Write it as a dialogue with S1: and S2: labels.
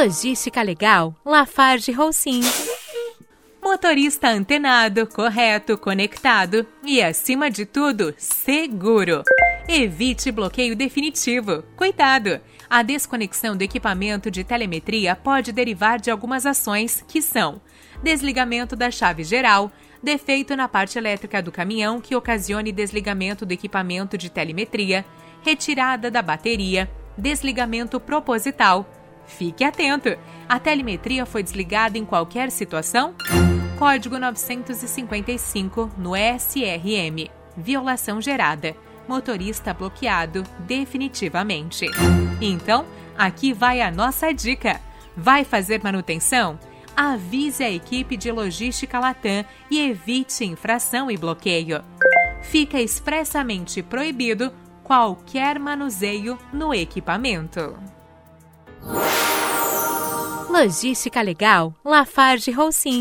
S1: Logística legal, Lafarge Holcim. Motorista antenado, correto, conectado e, acima de tudo, seguro. Evite bloqueio definitivo. Cuidado! A desconexão do equipamento de telemetria pode derivar de algumas ações que são: desligamento da chave geral, defeito na parte elétrica do caminhão que ocasione desligamento do equipamento de telemetria, retirada da bateria, desligamento proposital. Fique atento! A telemetria foi desligada em qualquer situação? Código 955 no SRM. Violação gerada. Motorista bloqueado definitivamente. Então, aqui vai a nossa dica. Vai fazer manutenção? Avise a equipe de logística Latam e evite infração e bloqueio. Fica expressamente proibido qualquer manuseio no equipamento. Logística Legal, Lafarge Roussin.